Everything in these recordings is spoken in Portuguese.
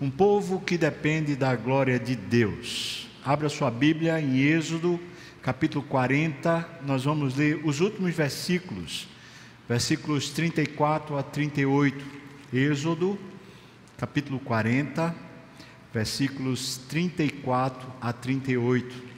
Um povo que depende da glória de Deus. Abra sua Bíblia em Êxodo, capítulo 40, nós vamos ler os últimos versículos, versículos 34 a 38. Êxodo, capítulo 40, versículos 34 a 38.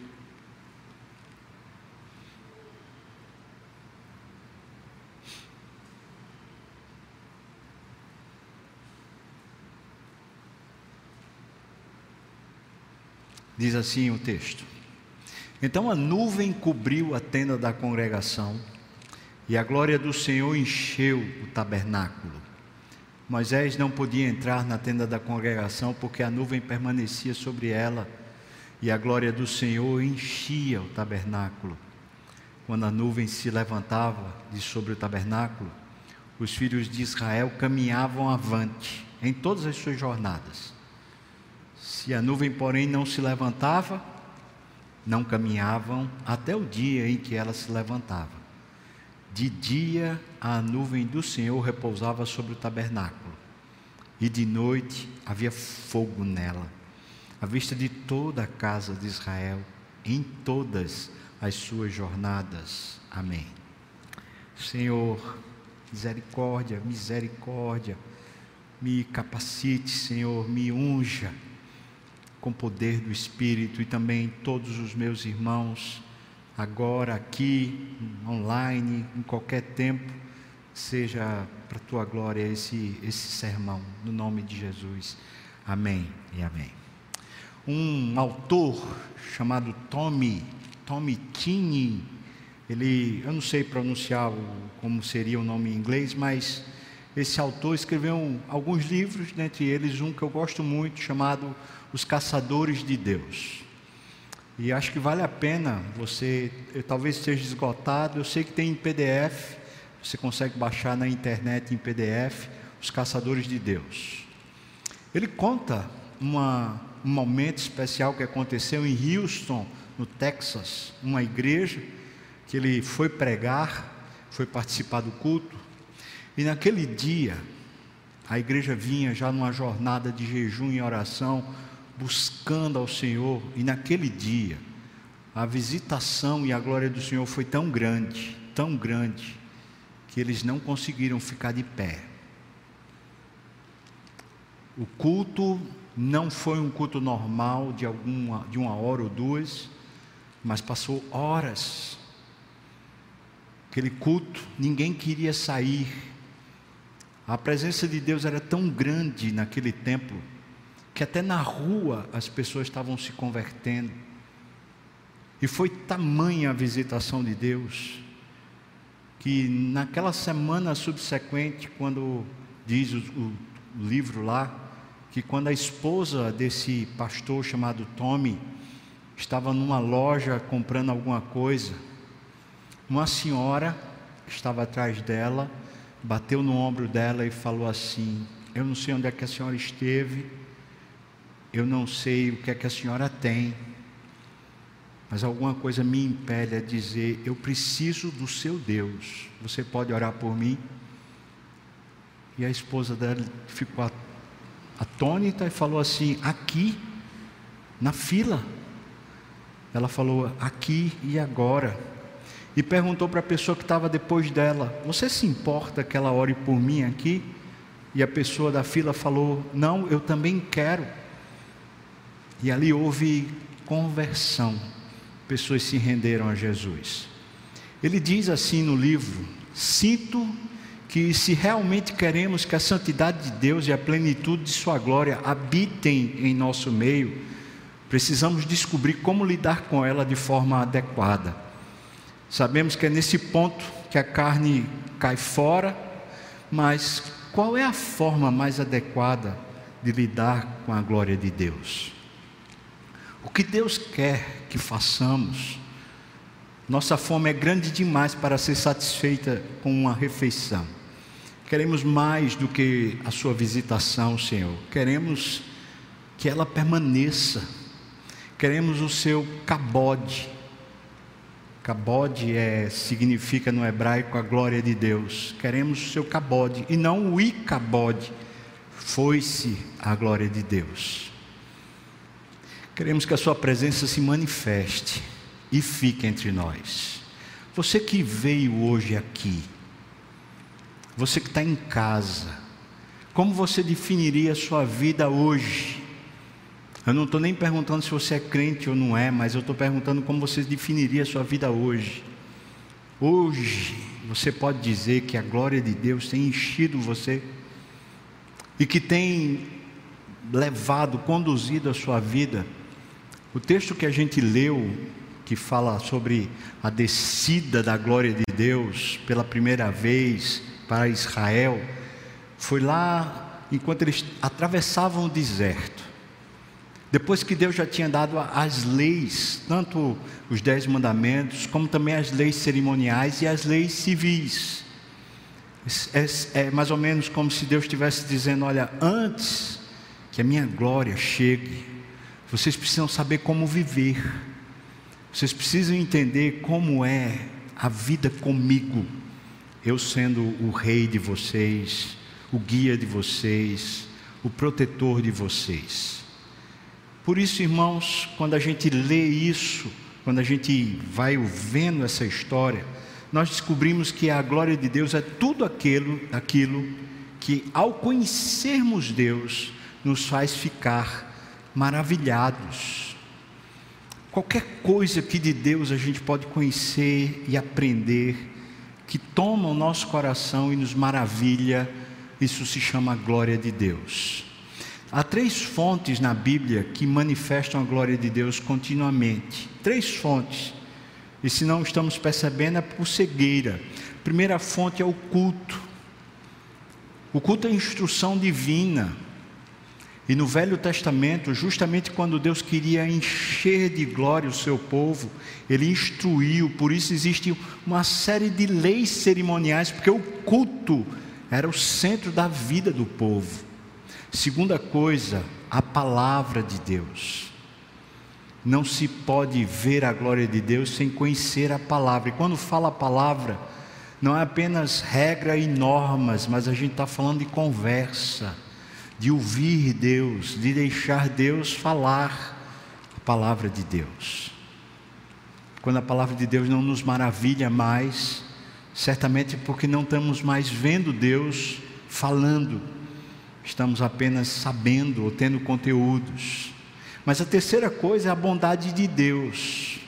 Diz assim o texto: Então a nuvem cobriu a tenda da congregação, e a glória do Senhor encheu o tabernáculo. Moisés não podia entrar na tenda da congregação porque a nuvem permanecia sobre ela, e a glória do Senhor enchia o tabernáculo. Quando a nuvem se levantava de sobre o tabernáculo, os filhos de Israel caminhavam avante em todas as suas jornadas se a nuvem, porém, não se levantava, não caminhavam até o dia em que ela se levantava. De dia a nuvem do Senhor repousava sobre o tabernáculo, e de noite havia fogo nela, à vista de toda a casa de Israel, em todas as suas jornadas. Amém. Senhor, misericórdia, misericórdia, me capacite, Senhor, me unja com poder do Espírito e também todos os meus irmãos, agora, aqui, online, em qualquer tempo, seja para a tua glória esse, esse sermão, no nome de Jesus. Amém e amém. Um autor chamado Tommy, Tommy Tini, ele, eu não sei pronunciar o, como seria o nome em inglês, mas esse autor escreveu alguns livros, dentre eles um que eu gosto muito, chamado os caçadores de Deus. E acho que vale a pena você, talvez esteja esgotado, eu sei que tem em PDF, você consegue baixar na internet em PDF, Os Caçadores de Deus. Ele conta uma, um momento especial que aconteceu em Houston, no Texas, uma igreja que ele foi pregar, foi participar do culto, e naquele dia, a igreja vinha já numa jornada de jejum e oração, buscando ao Senhor, e naquele dia, a visitação e a glória do Senhor foi tão grande, tão grande, que eles não conseguiram ficar de pé. O culto não foi um culto normal de, alguma, de uma hora ou duas, mas passou horas. Aquele culto, ninguém queria sair. A presença de Deus era tão grande naquele templo que até na rua as pessoas estavam se convertendo. E foi tamanha a visitação de Deus, que naquela semana subsequente, quando diz o, o livro lá, que quando a esposa desse pastor chamado Tommy estava numa loja comprando alguma coisa, uma senhora que estava atrás dela bateu no ombro dela e falou assim: Eu não sei onde é que a senhora esteve, eu não sei o que é que a senhora tem, mas alguma coisa me impele a dizer: eu preciso do seu Deus. Você pode orar por mim? E a esposa dela ficou atônita e falou assim: aqui, na fila. Ela falou: aqui e agora. E perguntou para a pessoa que estava depois dela: Você se importa que ela ore por mim aqui? E a pessoa da fila falou: Não, eu também quero. E ali houve conversão, pessoas se renderam a Jesus. Ele diz assim no livro: Sinto que se realmente queremos que a santidade de Deus e a plenitude de Sua glória habitem em nosso meio, precisamos descobrir como lidar com ela de forma adequada. Sabemos que é nesse ponto que a carne cai fora, mas qual é a forma mais adequada de lidar com a glória de Deus? O que Deus quer que façamos, nossa fome é grande demais para ser satisfeita com uma refeição. Queremos mais do que a sua visitação, Senhor. Queremos que ela permaneça. Queremos o seu cabode. Cabode é, significa no hebraico a glória de Deus. Queremos o seu cabode e não o icabode, foi-se a glória de Deus. Queremos que a Sua presença se manifeste e fique entre nós. Você que veio hoje aqui, você que está em casa, como você definiria a sua vida hoje? Eu não estou nem perguntando se você é crente ou não é, mas eu estou perguntando como você definiria a sua vida hoje. Hoje, você pode dizer que a glória de Deus tem enchido você e que tem levado, conduzido a sua vida. O texto que a gente leu, que fala sobre a descida da glória de Deus pela primeira vez para Israel, foi lá enquanto eles atravessavam o deserto. Depois que Deus já tinha dado as leis, tanto os dez mandamentos, como também as leis cerimoniais e as leis civis. É, é, mais ou menos como se Deus estivesse dizendo: olha, antes que a minha glória chegue, vocês precisam saber como viver, vocês precisam entender como é a vida comigo, eu sendo o rei de vocês, o guia de vocês, o protetor de vocês. Por isso, irmãos, quando a gente lê isso, quando a gente vai vendo essa história, nós descobrimos que a glória de Deus é tudo aquilo, aquilo que, ao conhecermos Deus, nos faz ficar maravilhados. Qualquer coisa que de Deus a gente pode conhecer e aprender, que toma o nosso coração e nos maravilha, isso se chama glória de Deus. Há três fontes na Bíblia que manifestam a glória de Deus continuamente. Três fontes. E se não estamos percebendo, é por cegueira. A primeira fonte é o culto. O culto é instrução divina. E no Velho Testamento, justamente quando Deus queria encher de glória o seu povo, ele instruiu, por isso existe uma série de leis cerimoniais, porque o culto era o centro da vida do povo. Segunda coisa, a palavra de Deus. Não se pode ver a glória de Deus sem conhecer a palavra. E quando fala a palavra, não é apenas regra e normas, mas a gente está falando de conversa, de ouvir Deus, de deixar Deus falar a palavra de Deus. Quando a palavra de Deus não nos maravilha mais, certamente porque não estamos mais vendo Deus falando estamos apenas sabendo ou tendo conteúdos. Mas a terceira coisa é a bondade de Deus.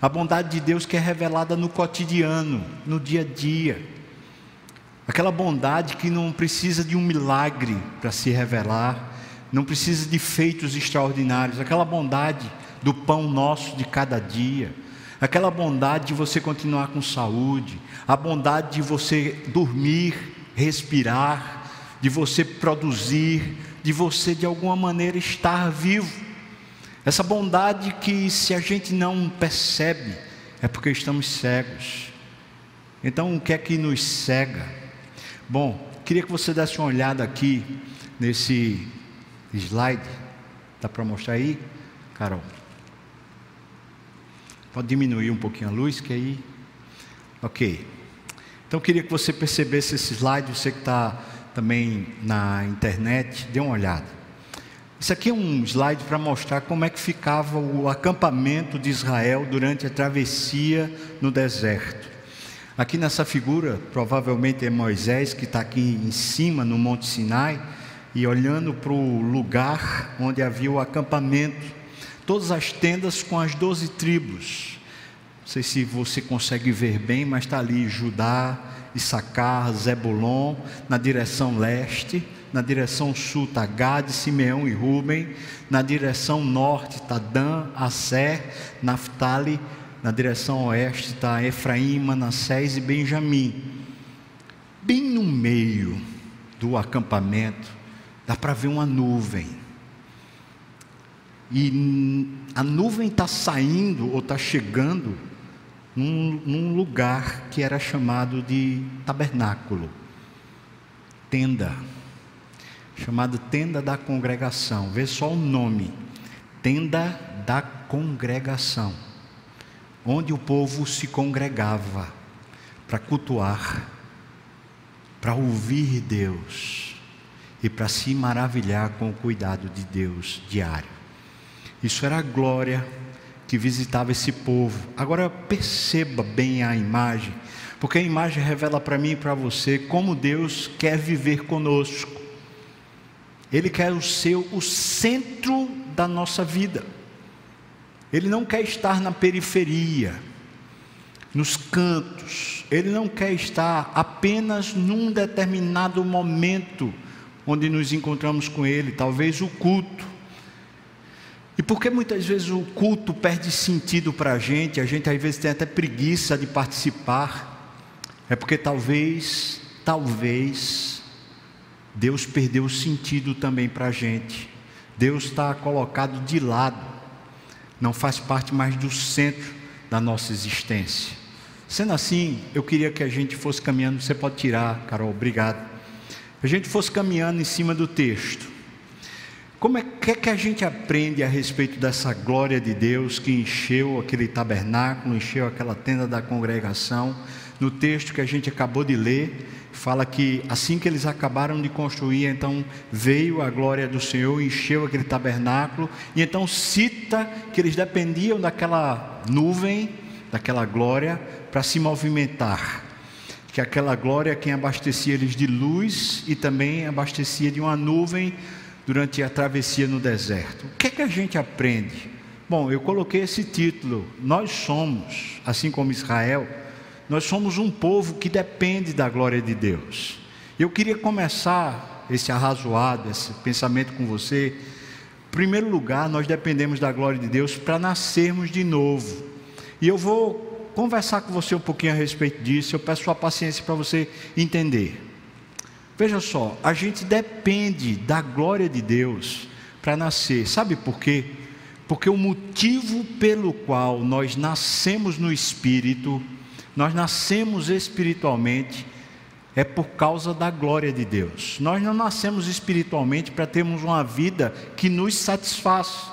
A bondade de Deus que é revelada no cotidiano, no dia a dia. Aquela bondade que não precisa de um milagre para se revelar, não precisa de feitos extraordinários, aquela bondade do pão nosso de cada dia, aquela bondade de você continuar com saúde, a bondade de você dormir, respirar, de você produzir, de você de alguma maneira estar vivo. Essa bondade que se a gente não percebe, é porque estamos cegos. Então, o que é que nos cega? Bom, queria que você desse uma olhada aqui nesse slide. Dá para mostrar aí, Carol? Pode diminuir um pouquinho a luz, que aí. Ok. Então, queria que você percebesse esse slide, você que está também na internet, dê uma olhada. Isso aqui é um slide para mostrar como é que ficava o acampamento de Israel durante a travessia no deserto. Aqui nessa figura, provavelmente é Moisés que está aqui em cima no Monte Sinai e olhando para o lugar onde havia o acampamento. Todas as tendas com as doze tribos. Não sei se você consegue ver bem, mas está ali Judá, Issacar, Zebulon, na direção leste, na direção sul está Gade, Simeão e Ruben, na direção norte está Dan, Asser, Naphtali, na direção oeste está Efraim, Manassés e Benjamim. Bem no meio do acampamento, dá para ver uma nuvem. E a nuvem está saindo ou está chegando num, num lugar que era chamado de tabernáculo, tenda, chamado tenda da congregação. Vê só o nome: tenda da congregação, onde o povo se congregava para cultuar, para ouvir Deus. e para se maravilhar com o cuidado de Deus diário. Isso era a glória que visitava esse povo. Agora perceba bem a imagem, porque a imagem revela para mim e para você como Deus quer viver conosco. Ele quer o seu o centro da nossa vida. Ele não quer estar na periferia, nos cantos. Ele não quer estar apenas num determinado momento onde nos encontramos com Ele, talvez o culto. E porque muitas vezes o culto perde sentido para a gente, a gente às vezes tem até preguiça de participar, é porque talvez, talvez, Deus perdeu o sentido também para a gente. Deus está colocado de lado, não faz parte mais do centro da nossa existência. Sendo assim, eu queria que a gente fosse caminhando. Você pode tirar, Carol, obrigado. A gente fosse caminhando em cima do texto. Como é que, é que a gente aprende a respeito dessa glória de Deus que encheu aquele tabernáculo, encheu aquela tenda da congregação? No texto que a gente acabou de ler, fala que assim que eles acabaram de construir, então veio a glória do Senhor, encheu aquele tabernáculo, e então cita que eles dependiam daquela nuvem, daquela glória, para se movimentar. Que aquela glória quem abastecia eles de luz e também abastecia de uma nuvem durante a travessia no deserto. O que é que a gente aprende? Bom, eu coloquei esse título. Nós somos, assim como Israel, nós somos um povo que depende da glória de Deus. Eu queria começar esse arrazoado, esse pensamento com você. Em primeiro lugar, nós dependemos da glória de Deus para nascermos de novo. E eu vou conversar com você um pouquinho a respeito disso. Eu peço sua paciência para você entender. Veja só, a gente depende da glória de Deus para nascer. Sabe por quê? Porque o motivo pelo qual nós nascemos no Espírito nós nascemos espiritualmente é por causa da glória de Deus. Nós não nascemos espiritualmente para termos uma vida que nos satisfaz,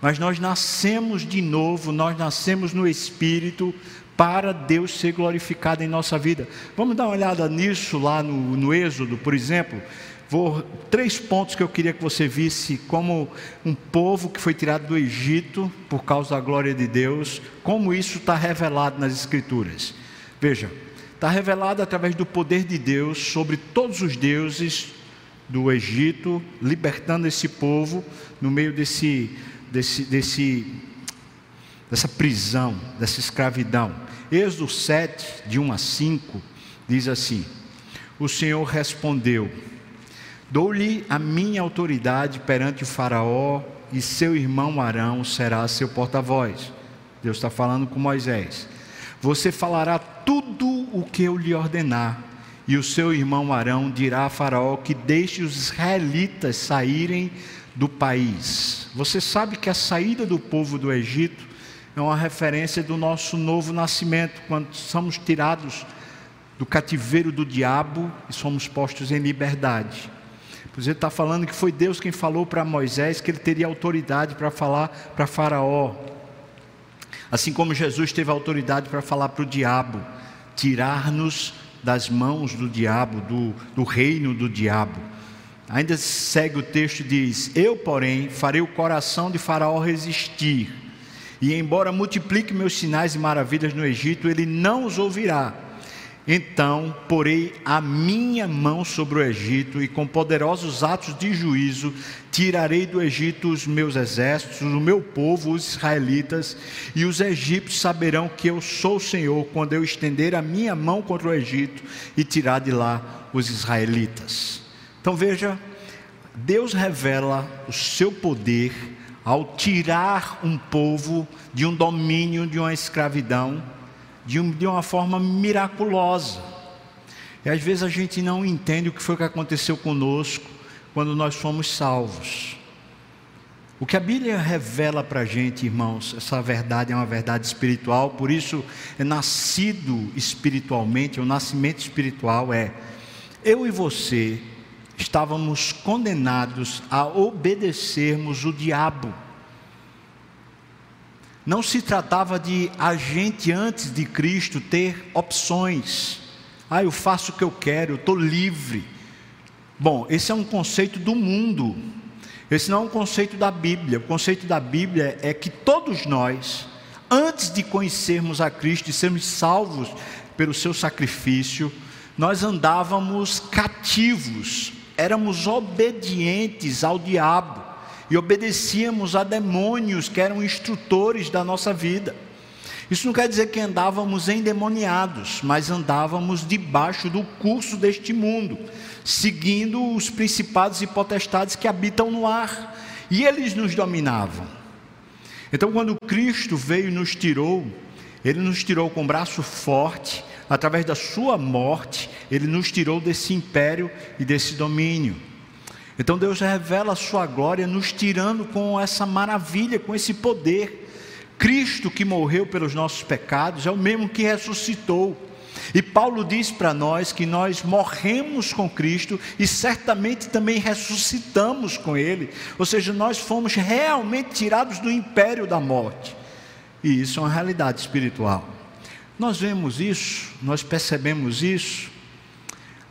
mas nós nascemos de novo, nós nascemos no Espírito para Deus ser glorificado em nossa vida. Vamos dar uma olhada nisso lá no, no Êxodo, por exemplo. Vou, três pontos que eu queria que você visse como um povo que foi tirado do Egito por causa da glória de Deus, como isso está revelado nas Escrituras. Veja, está revelado através do poder de Deus sobre todos os deuses do Egito, libertando esse povo no meio desse, desse, desse, dessa prisão, dessa escravidão. Êxodo 7, de 1 a 5, diz assim: O Senhor respondeu Dou-lhe a minha autoridade perante o Faraó, e seu irmão Arão será seu porta-voz. Deus está falando com Moisés. Você falará tudo o que eu lhe ordenar, e o seu irmão Arão dirá a Faraó que deixe os israelitas saírem do país. Você sabe que a saída do povo do Egito é uma referência do nosso novo nascimento, quando somos tirados do cativeiro do diabo e somos postos em liberdade. Pois ele está falando que foi Deus quem falou para Moisés que ele teria autoridade para falar para Faraó. Assim como Jesus teve autoridade para falar para o diabo, tirar-nos das mãos do diabo, do, do reino do diabo. Ainda segue o texto diz: Eu, porém, farei o coração de Faraó resistir, e embora multiplique meus sinais e maravilhas no Egito, ele não os ouvirá então porei a minha mão sobre o Egito, e com poderosos atos de juízo tirarei do Egito os meus exércitos, o meu povo, os israelitas, e os egípcios saberão que eu sou o Senhor quando eu estender a minha mão contra o Egito e tirar de lá os israelitas. Então veja, Deus revela o seu poder ao tirar um povo de um domínio, de uma escravidão de, um, de uma forma miraculosa. E às vezes a gente não entende o que foi que aconteceu conosco quando nós fomos salvos. O que a Bíblia revela para a gente, irmãos, essa verdade é uma verdade espiritual, por isso é nascido espiritualmente, o nascimento espiritual é eu e você estávamos condenados a obedecermos o diabo. Não se tratava de a gente antes de Cristo ter opções. Ah, eu faço o que eu quero, eu estou livre. Bom, esse é um conceito do mundo. Esse não é um conceito da Bíblia. O conceito da Bíblia é que todos nós, antes de conhecermos a Cristo e sermos salvos pelo seu sacrifício, nós andávamos cativos, éramos obedientes ao diabo e obedecíamos a demônios que eram instrutores da nossa vida. Isso não quer dizer que andávamos endemoniados, mas andávamos debaixo do curso deste mundo, seguindo os principados e potestades que habitam no ar, e eles nos dominavam. Então, quando Cristo veio e nos tirou, Ele nos tirou com um braço forte, através da Sua morte, Ele nos tirou desse império e desse domínio. Então, Deus revela a Sua glória, nos tirando com essa maravilha, com esse poder. Cristo que morreu pelos nossos pecados é o mesmo que ressuscitou. E Paulo diz para nós que nós morremos com Cristo e certamente também ressuscitamos com Ele, ou seja, nós fomos realmente tirados do império da morte, e isso é uma realidade espiritual. Nós vemos isso, nós percebemos isso,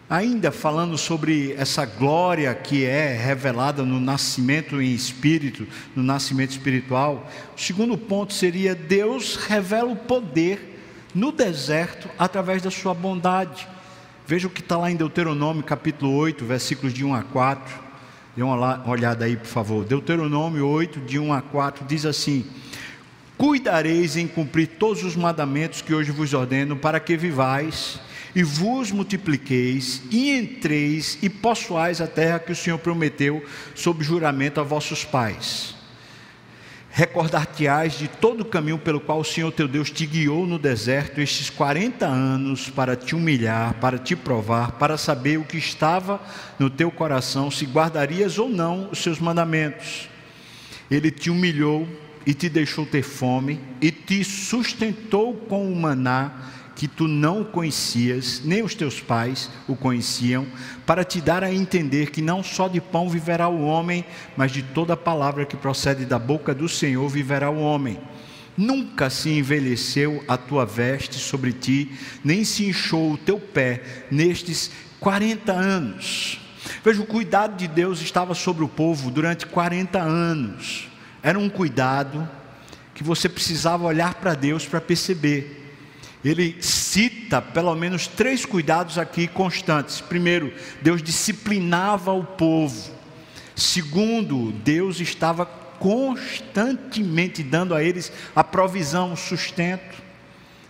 Ainda falando sobre essa glória que é revelada no nascimento em espírito, no nascimento espiritual, o segundo ponto seria: Deus revela o poder no deserto através da sua bondade. Veja o que está lá em Deuteronômio capítulo 8, versículos de 1 a 4. Dê uma olhada aí, por favor. Deuteronômio 8, de 1 a 4, diz assim: Cuidareis em cumprir todos os mandamentos que hoje vos ordeno, para que vivais e vos multipliqueis, e entreis e possuais a terra que o Senhor prometeu sob juramento a vossos pais. Recordar-te-ás de todo o caminho pelo qual o Senhor teu Deus te guiou no deserto estes 40 anos para te humilhar, para te provar, para saber o que estava no teu coração, se guardarias ou não os seus mandamentos. Ele te humilhou e te deixou ter fome, e te sustentou com o maná que tu não conhecias, nem os teus pais o conheciam, para te dar a entender que não só de pão viverá o homem, mas de toda palavra que procede da boca do Senhor viverá o homem. Nunca se envelheceu a tua veste sobre ti, nem se inchou o teu pé nestes 40 anos. Veja, o cuidado de Deus estava sobre o povo durante 40 anos. Era um cuidado que você precisava olhar para Deus para perceber ele cita pelo menos três cuidados aqui constantes. Primeiro, Deus disciplinava o povo. Segundo, Deus estava constantemente dando a eles a provisão, o sustento.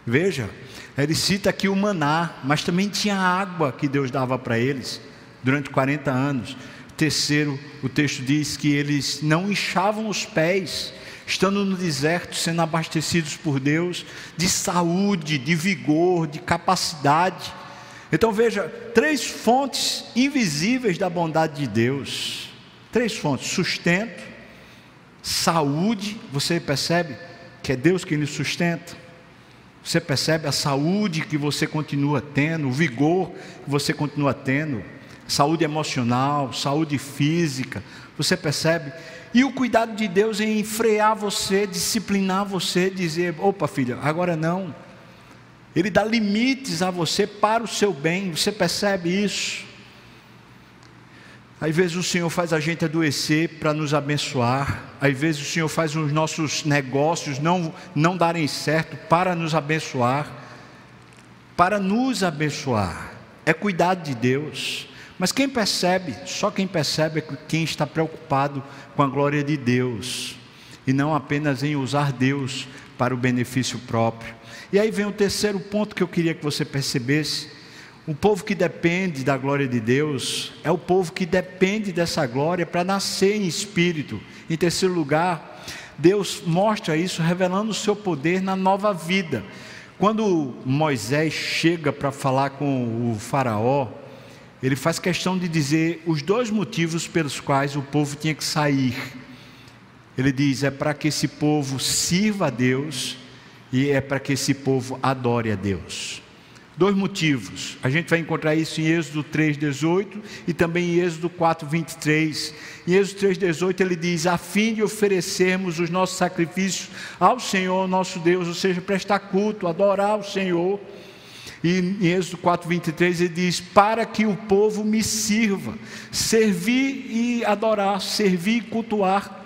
Veja, ele cita aqui o maná, mas também tinha água que Deus dava para eles durante 40 anos. Terceiro, o texto diz que eles não inchavam os pés estando no deserto, sendo abastecidos por Deus de saúde, de vigor, de capacidade. Então veja, três fontes invisíveis da bondade de Deus. Três fontes: sustento, saúde, você percebe que é Deus quem lhe sustenta. Você percebe a saúde que você continua tendo, o vigor que você continua tendo, saúde emocional, saúde física. Você percebe e o cuidado de Deus em frear você, disciplinar você, dizer: opa, filha, agora não. Ele dá limites a você para o seu bem, você percebe isso? Às vezes o Senhor faz a gente adoecer para nos abençoar, às vezes o Senhor faz os nossos negócios não, não darem certo para nos abençoar, para nos abençoar, é cuidado de Deus. Mas quem percebe, só quem percebe é quem está preocupado com a glória de Deus e não apenas em usar Deus para o benefício próprio. E aí vem o terceiro ponto que eu queria que você percebesse. O povo que depende da glória de Deus é o povo que depende dessa glória para nascer em espírito. Em terceiro lugar, Deus mostra isso revelando o seu poder na nova vida. Quando Moisés chega para falar com o Faraó, ele faz questão de dizer os dois motivos pelos quais o povo tinha que sair. Ele diz: é para que esse povo sirva a Deus e é para que esse povo adore a Deus. Dois motivos. A gente vai encontrar isso em Êxodo 3:18 e também em Êxodo 4:23. Em Êxodo 3:18 ele diz: "A fim de oferecermos os nossos sacrifícios ao Senhor nosso Deus, ou seja, prestar culto, adorar o Senhor." E em Êxodo 4:23 ele diz: "Para que o povo me sirva, servir e adorar, servir e cultuar".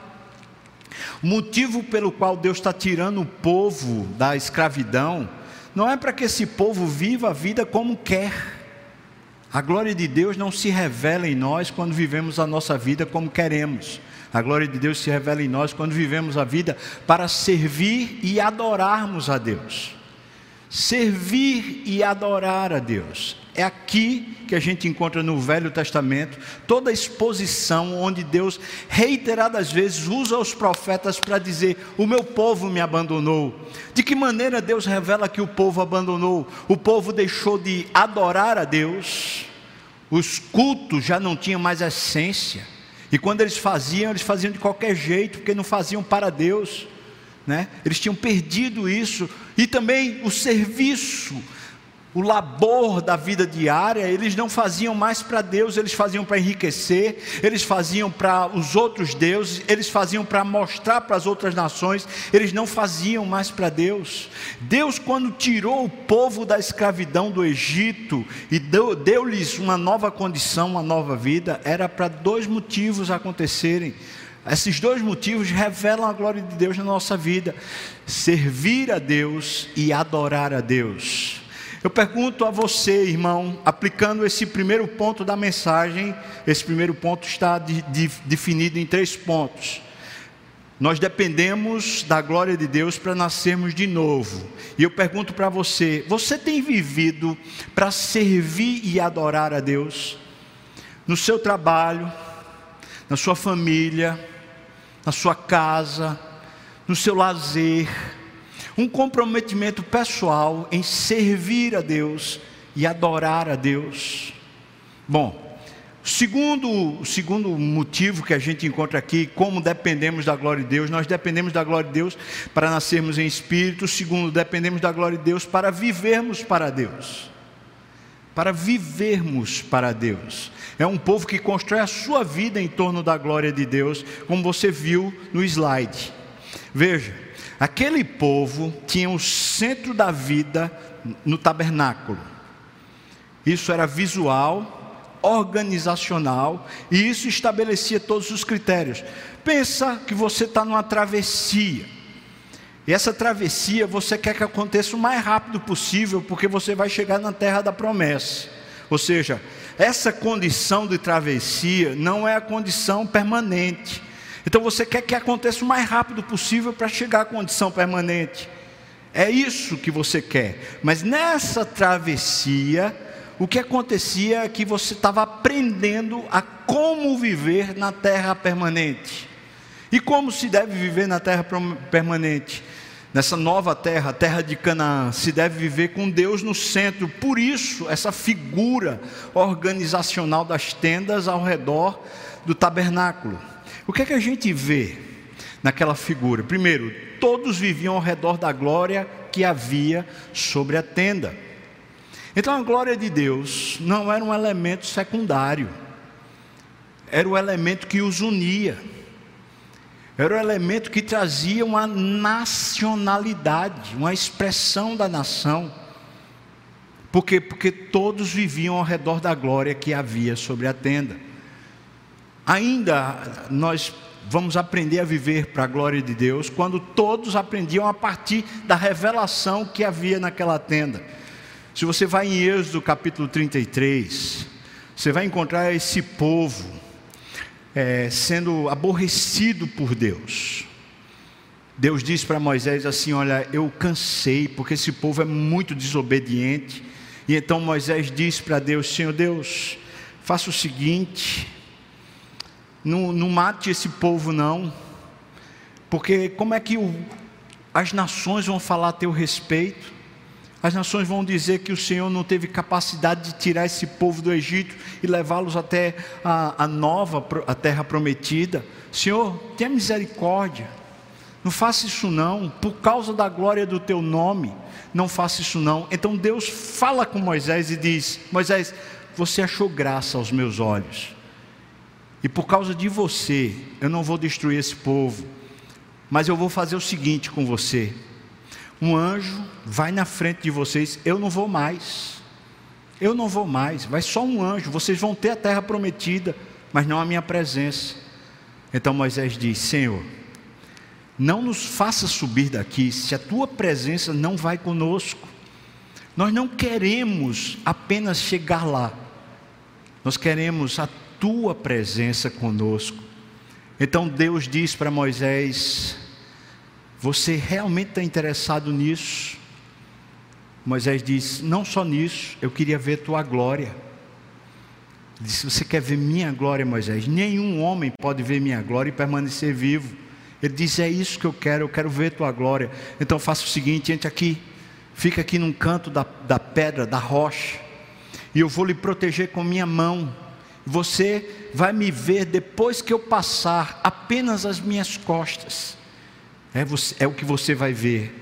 Motivo pelo qual Deus está tirando o povo da escravidão não é para que esse povo viva a vida como quer. A glória de Deus não se revela em nós quando vivemos a nossa vida como queremos. A glória de Deus se revela em nós quando vivemos a vida para servir e adorarmos a Deus. Servir e adorar a Deus. É aqui que a gente encontra no Velho Testamento toda a exposição onde Deus reiteradas vezes usa os profetas para dizer: O meu povo me abandonou. De que maneira Deus revela que o povo abandonou? O povo deixou de adorar a Deus, os cultos já não tinham mais essência. E quando eles faziam, eles faziam de qualquer jeito, porque não faziam para Deus. Né? Eles tinham perdido isso. E também o serviço, o labor da vida diária, eles não faziam mais para Deus, eles faziam para enriquecer, eles faziam para os outros deuses, eles faziam para mostrar para as outras nações, eles não faziam mais para Deus. Deus, quando tirou o povo da escravidão do Egito e deu-lhes uma nova condição, uma nova vida, era para dois motivos acontecerem. Esses dois motivos revelam a glória de Deus na nossa vida: servir a Deus e adorar a Deus. Eu pergunto a você, irmão, aplicando esse primeiro ponto da mensagem, esse primeiro ponto está de, de, definido em três pontos. Nós dependemos da glória de Deus para nascermos de novo. E eu pergunto para você: você tem vivido para servir e adorar a Deus? No seu trabalho, na sua família, na sua casa, no seu lazer, um comprometimento pessoal em servir a Deus e adorar a Deus. Bom, Segundo, o segundo motivo que a gente encontra aqui, como dependemos da glória de Deus, nós dependemos da glória de Deus para nascermos em espírito. Segundo, dependemos da glória de Deus para vivermos para Deus. Para vivermos para Deus. É um povo que constrói a sua vida em torno da glória de Deus, como você viu no slide. Veja, aquele povo tinha o centro da vida no tabernáculo. Isso era visual, organizacional, e isso estabelecia todos os critérios. Pensa que você está numa travessia. E essa travessia você quer que aconteça o mais rápido possível, porque você vai chegar na terra da promessa. Ou seja, essa condição de travessia não é a condição permanente. Então você quer que aconteça o mais rápido possível para chegar à condição permanente. É isso que você quer. Mas nessa travessia, o que acontecia é que você estava aprendendo a como viver na terra permanente. E como se deve viver na terra permanente? Nessa nova terra, a terra de Canaã, se deve viver com Deus no centro. Por isso, essa figura organizacional das tendas ao redor do tabernáculo. O que é que a gente vê naquela figura? Primeiro, todos viviam ao redor da glória que havia sobre a tenda. Então, a glória de Deus não era um elemento secundário, era o elemento que os unia era o elemento que trazia uma nacionalidade, uma expressão da nação. Por quê? Porque todos viviam ao redor da glória que havia sobre a tenda. Ainda nós vamos aprender a viver para a glória de Deus quando todos aprendiam a partir da revelação que havia naquela tenda. Se você vai em Êxodo capítulo 33, você vai encontrar esse povo é, sendo aborrecido por Deus. Deus disse para Moisés assim: Olha, eu cansei, porque esse povo é muito desobediente. E então Moisés disse para Deus: Senhor Deus, faça o seguinte, não, não mate esse povo, não, porque como é que o, as nações vão falar a teu respeito? As nações vão dizer que o Senhor não teve capacidade de tirar esse povo do Egito e levá-los até a, a nova a terra prometida. Senhor, tenha misericórdia. Não faça isso não, por causa da glória do teu nome. Não faça isso não. Então Deus fala com Moisés e diz: Moisés, você achou graça aos meus olhos. E por causa de você, eu não vou destruir esse povo. Mas eu vou fazer o seguinte com você um anjo vai na frente de vocês, eu não vou mais. Eu não vou mais, vai só um anjo, vocês vão ter a terra prometida, mas não a minha presença. Então Moisés diz: Senhor, não nos faça subir daqui se a tua presença não vai conosco. Nós não queremos apenas chegar lá, nós queremos a tua presença conosco. Então Deus diz para Moisés: Você realmente está interessado nisso? Moisés diz: Não só nisso, eu queria ver tua glória. Ele disse: Você quer ver minha glória, Moisés? Nenhum homem pode ver minha glória e permanecer vivo. Ele diz: É isso que eu quero, eu quero ver tua glória. Então faça o seguinte: entre aqui, fica aqui num canto da, da pedra, da rocha, e eu vou lhe proteger com minha mão. Você vai me ver depois que eu passar apenas as minhas costas. É, você, é o que você vai ver.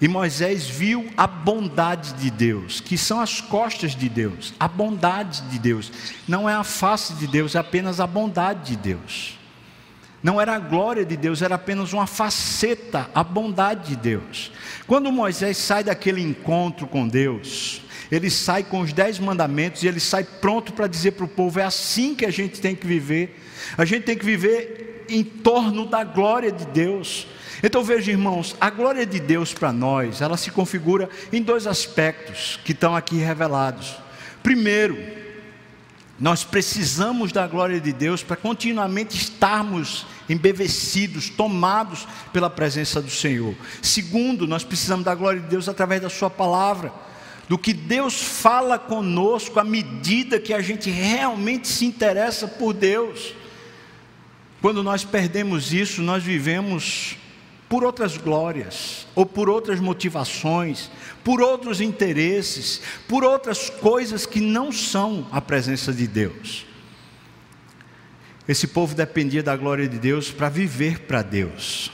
E Moisés viu a bondade de Deus, que são as costas de Deus, a bondade de Deus. Não é a face de Deus, é apenas a bondade de Deus. Não era a glória de Deus, era apenas uma faceta, a bondade de Deus. Quando Moisés sai daquele encontro com Deus, ele sai com os dez mandamentos e ele sai pronto para dizer para o povo: é assim que a gente tem que viver. A gente tem que viver em torno da glória de Deus. Então veja, irmãos, a glória de Deus para nós, ela se configura em dois aspectos que estão aqui revelados. Primeiro, nós precisamos da glória de Deus para continuamente estarmos embevecidos, tomados pela presença do Senhor. Segundo, nós precisamos da glória de Deus através da Sua palavra, do que Deus fala conosco à medida que a gente realmente se interessa por Deus. Quando nós perdemos isso, nós vivemos por outras glórias, ou por outras motivações, por outros interesses, por outras coisas que não são a presença de Deus. Esse povo dependia da glória de Deus para viver para Deus.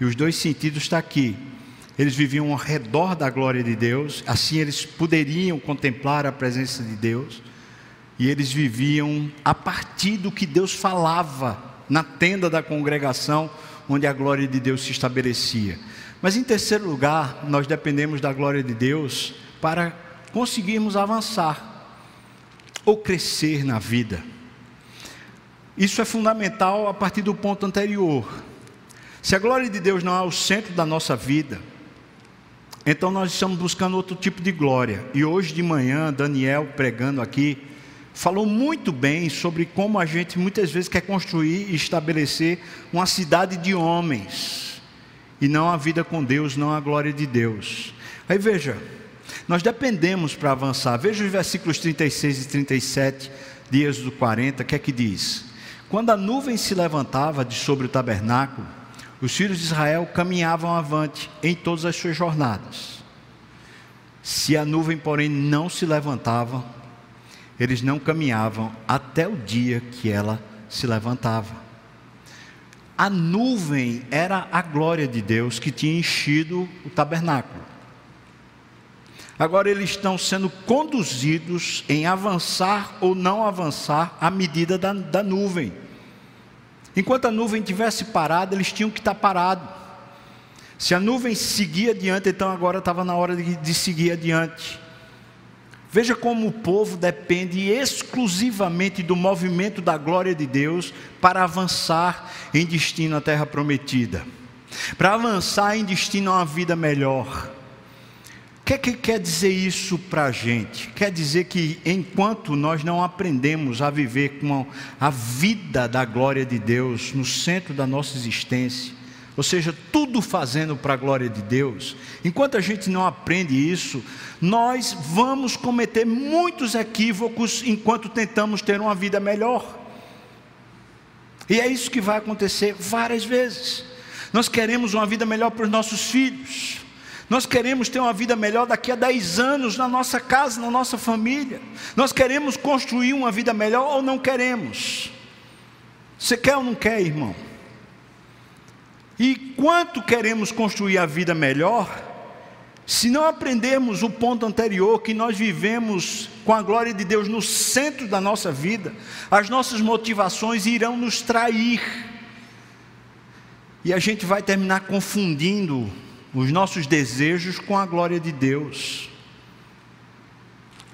E os dois sentidos estão aqui. Eles viviam ao redor da glória de Deus, assim eles poderiam contemplar a presença de Deus, e eles viviam a partir do que Deus falava na tenda da congregação onde a glória de Deus se estabelecia. Mas em terceiro lugar, nós dependemos da glória de Deus para conseguirmos avançar ou crescer na vida. Isso é fundamental a partir do ponto anterior. Se a glória de Deus não é o centro da nossa vida, então nós estamos buscando outro tipo de glória. E hoje de manhã, Daniel pregando aqui, falou muito bem sobre como a gente muitas vezes quer construir e estabelecer uma cidade de homens e não a vida com Deus, não a glória de Deus. Aí veja, nós dependemos para avançar. Veja os versículos 36 e 37 de Êxodo 40, o que é que diz? Quando a nuvem se levantava de sobre o tabernáculo, os filhos de Israel caminhavam avante em todas as suas jornadas. Se a nuvem, porém, não se levantava, eles não caminhavam até o dia que ela se levantava. A nuvem era a glória de Deus que tinha enchido o tabernáculo. Agora eles estão sendo conduzidos em avançar ou não avançar à medida da, da nuvem. Enquanto a nuvem tivesse parada, eles tinham que estar parados. Se a nuvem seguia adiante, então agora estava na hora de, de seguir adiante. Veja como o povo depende exclusivamente do movimento da glória de Deus para avançar em destino à terra prometida, para avançar em destino a uma vida melhor. O que, é que quer dizer isso para a gente? Quer dizer que enquanto nós não aprendemos a viver com a vida da glória de Deus no centro da nossa existência, ou seja, tudo fazendo para a glória de Deus. Enquanto a gente não aprende isso, nós vamos cometer muitos equívocos enquanto tentamos ter uma vida melhor. E é isso que vai acontecer várias vezes. Nós queremos uma vida melhor para os nossos filhos. Nós queremos ter uma vida melhor daqui a 10 anos na nossa casa, na nossa família. Nós queremos construir uma vida melhor ou não queremos? Você quer ou não quer, irmão? E quanto queremos construir a vida melhor, se não aprendermos o ponto anterior, que nós vivemos com a glória de Deus no centro da nossa vida, as nossas motivações irão nos trair. E a gente vai terminar confundindo os nossos desejos com a glória de Deus.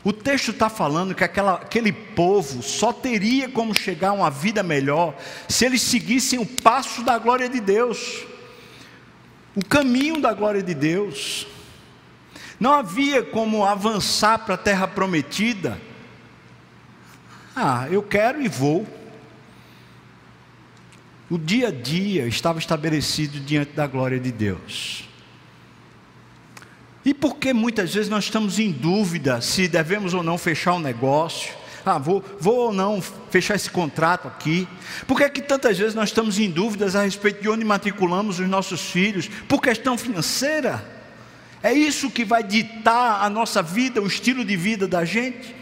O texto está falando que aquela, aquele povo só teria como chegar a uma vida melhor se eles seguissem o passo da glória de Deus, o caminho da glória de Deus. Não havia como avançar para a terra prometida. Ah, eu quero e vou. O dia a dia estava estabelecido diante da glória de Deus. E por que muitas vezes nós estamos em dúvida se devemos ou não fechar um negócio? Ah, vou, vou ou não fechar esse contrato aqui? Por que, é que tantas vezes nós estamos em dúvidas a respeito de onde matriculamos os nossos filhos? Por questão financeira? É isso que vai ditar a nossa vida, o estilo de vida da gente?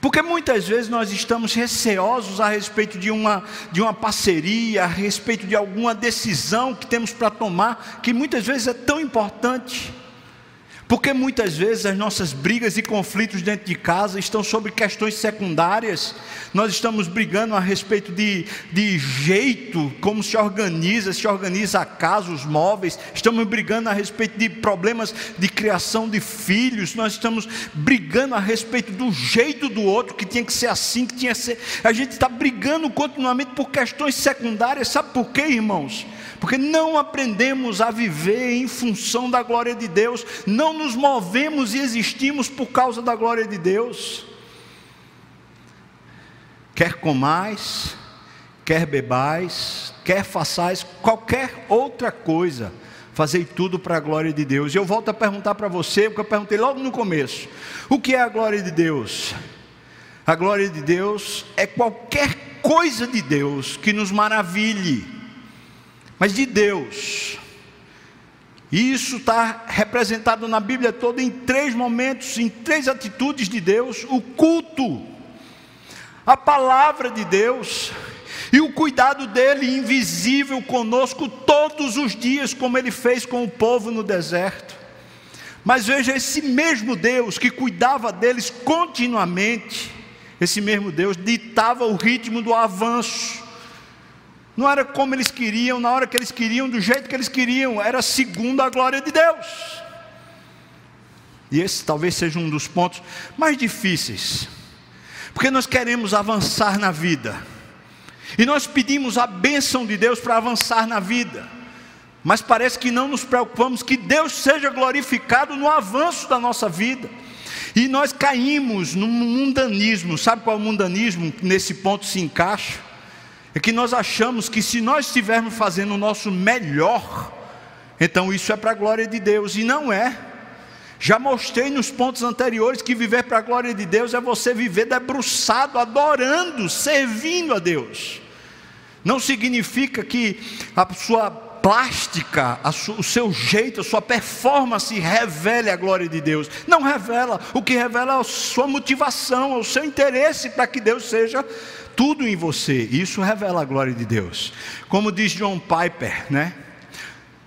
Porque muitas vezes nós estamos receosos a respeito de uma, de uma parceria, a respeito de alguma decisão que temos para tomar, que muitas vezes é tão importante. Porque muitas vezes as nossas brigas e conflitos dentro de casa estão sobre questões secundárias. Nós estamos brigando a respeito de, de jeito, como se organiza, se organiza a casa, os móveis. Estamos brigando a respeito de problemas de criação de filhos. Nós estamos brigando a respeito do jeito do outro, que tinha que ser assim, que tinha que ser. A gente está brigando continuamente por questões secundárias. Sabe por quê, irmãos? porque não aprendemos a viver em função da glória de Deus, não nos movemos e existimos por causa da glória de Deus. Quer comais, quer bebais, quer façais qualquer outra coisa, fazei tudo para a glória de Deus. E eu volto a perguntar para você, porque eu perguntei logo no começo: o que é a glória de Deus? A glória de Deus é qualquer coisa de Deus que nos maravilhe mas de Deus. E isso está representado na Bíblia toda em três momentos, em três atitudes de Deus: o culto, a palavra de Deus e o cuidado dele invisível conosco todos os dias, como ele fez com o povo no deserto. Mas veja, esse mesmo Deus que cuidava deles continuamente, esse mesmo Deus ditava o ritmo do avanço, não era como eles queriam, na hora que eles queriam, do jeito que eles queriam, era segundo a glória de Deus. E esse talvez seja um dos pontos mais difíceis, porque nós queremos avançar na vida, e nós pedimos a bênção de Deus para avançar na vida, mas parece que não nos preocupamos que Deus seja glorificado no avanço da nossa vida. E nós caímos no mundanismo, sabe qual é mundanismo nesse ponto se encaixa? É que nós achamos que se nós estivermos fazendo o nosso melhor, então isso é para a glória de Deus, e não é. Já mostrei nos pontos anteriores que viver para a glória de Deus é você viver debruçado, adorando, servindo a Deus. Não significa que a sua plástica, a su, o seu jeito, a sua performance revele a glória de Deus. Não revela. O que revela é a sua motivação, o seu interesse para que Deus seja tudo em você. Isso revela a glória de Deus. Como diz John Piper, né?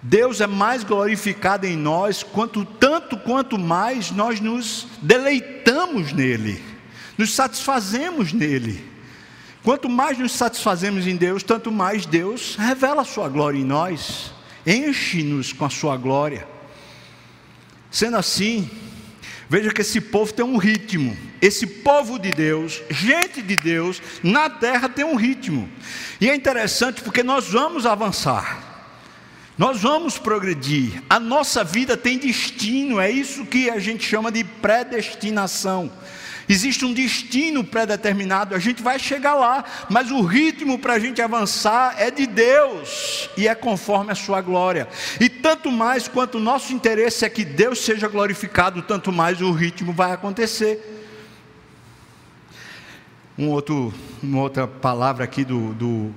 Deus é mais glorificado em nós quanto tanto quanto mais nós nos deleitamos nele, nos satisfazemos nele. Quanto mais nos satisfazemos em Deus, tanto mais Deus revela a sua glória em nós, enche-nos com a sua glória. Sendo assim, Veja que esse povo tem um ritmo. Esse povo de Deus, gente de Deus, na terra tem um ritmo. E é interessante porque nós vamos avançar. Nós vamos progredir. A nossa vida tem destino, é isso que a gente chama de predestinação. Existe um destino pré-determinado, a gente vai chegar lá, mas o ritmo para a gente avançar é de Deus e é conforme a sua glória. E tanto mais quanto o nosso interesse é que Deus seja glorificado, tanto mais o ritmo vai acontecer. Um outro, uma outra palavra aqui do, do,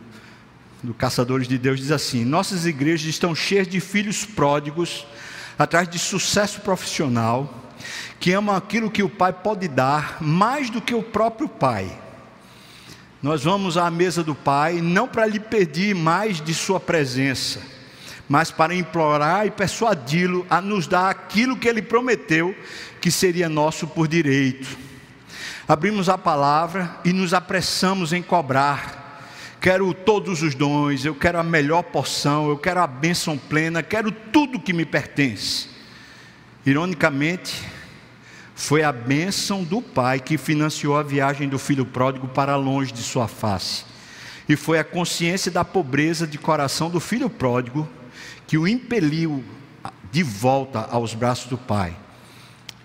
do Caçadores de Deus diz assim: Nossas igrejas estão cheias de filhos pródigos, atrás de sucesso profissional que amam aquilo que o Pai pode dar mais do que o próprio Pai. Nós vamos à mesa do Pai não para lhe pedir mais de Sua presença, mas para implorar e persuadi-lo a nos dar aquilo que Ele prometeu que seria nosso por direito. Abrimos a palavra e nos apressamos em cobrar quero todos os dons, eu quero a melhor porção, eu quero a bênção plena, quero tudo que me pertence. Ironicamente, foi a bênção do pai que financiou a viagem do filho pródigo para longe de sua face. E foi a consciência da pobreza de coração do filho pródigo que o impeliu de volta aos braços do pai.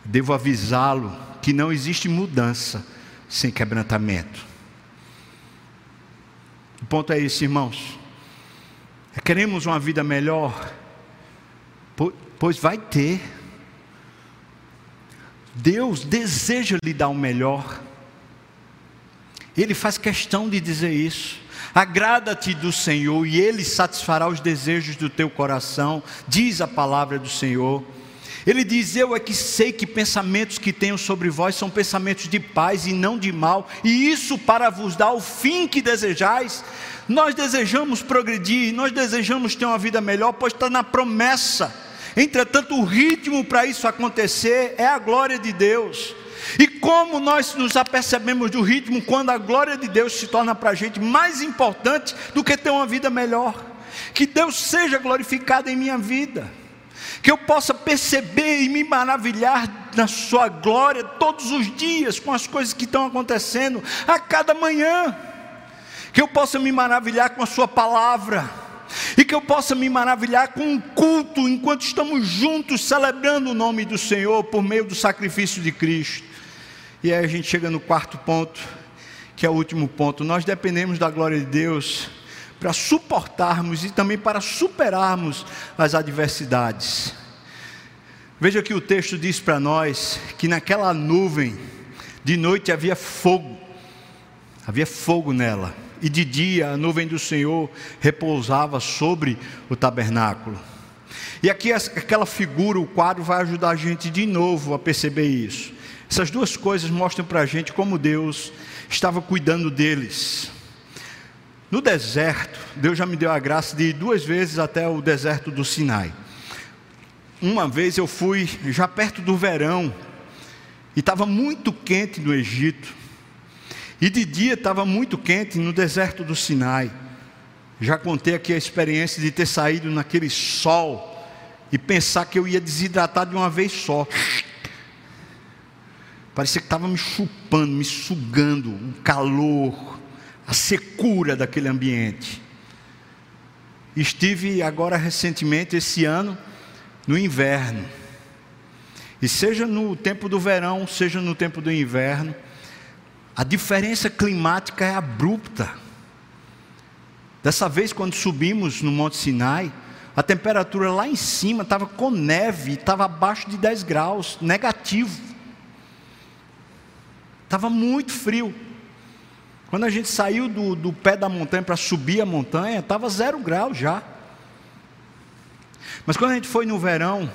Devo avisá-lo que não existe mudança sem quebrantamento. O ponto é esse, irmãos. Queremos uma vida melhor? Pois vai ter. Deus deseja lhe dar o melhor. Ele faz questão de dizer isso. Agrada-te do Senhor e Ele satisfará os desejos do teu coração, diz a palavra do Senhor. Ele diz: Eu é que sei que pensamentos que tenho sobre vós são pensamentos de paz e não de mal, e isso para vos dar o fim que desejais. Nós desejamos progredir, nós desejamos ter uma vida melhor, pois está na promessa. Entretanto, o ritmo para isso acontecer é a glória de Deus. E como nós nos apercebemos do ritmo quando a glória de Deus se torna para a gente mais importante do que ter uma vida melhor? Que Deus seja glorificado em minha vida que eu possa perceber e me maravilhar na Sua glória todos os dias com as coisas que estão acontecendo a cada manhã, que eu possa me maravilhar com a Sua palavra, e que eu possa me maravilhar com um culto enquanto estamos juntos celebrando o nome do Senhor por meio do sacrifício de Cristo. E aí a gente chega no quarto ponto, que é o último ponto. Nós dependemos da glória de Deus para suportarmos e também para superarmos as adversidades. Veja que o texto diz para nós que naquela nuvem de noite havia fogo, havia fogo nela, e de dia a nuvem do Senhor repousava sobre o tabernáculo. E aqui aquela figura, o quadro vai ajudar a gente de novo a perceber isso. Essas duas coisas mostram para a gente como Deus estava cuidando deles. No deserto, Deus já me deu a graça de ir duas vezes até o deserto do Sinai. Uma vez eu fui já perto do verão, e estava muito quente no Egito, e de dia estava muito quente no deserto do Sinai. Já contei aqui a experiência de ter saído naquele sol e pensar que eu ia desidratar de uma vez só. Parecia que estava me chupando, me sugando, o calor, a secura daquele ambiente. Estive agora recentemente, esse ano, no inverno. E seja no tempo do verão, seja no tempo do inverno, a diferença climática é abrupta. Dessa vez, quando subimos no Monte Sinai, a temperatura lá em cima estava com neve, estava abaixo de 10 graus, negativo. Estava muito frio. Quando a gente saiu do, do pé da montanha para subir a montanha, estava zero grau já. Mas quando a gente foi no verão,